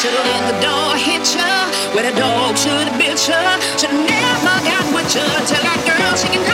should let the door hit ya, where the dog should have bit ya. Should never got with ya, tell that girl she can.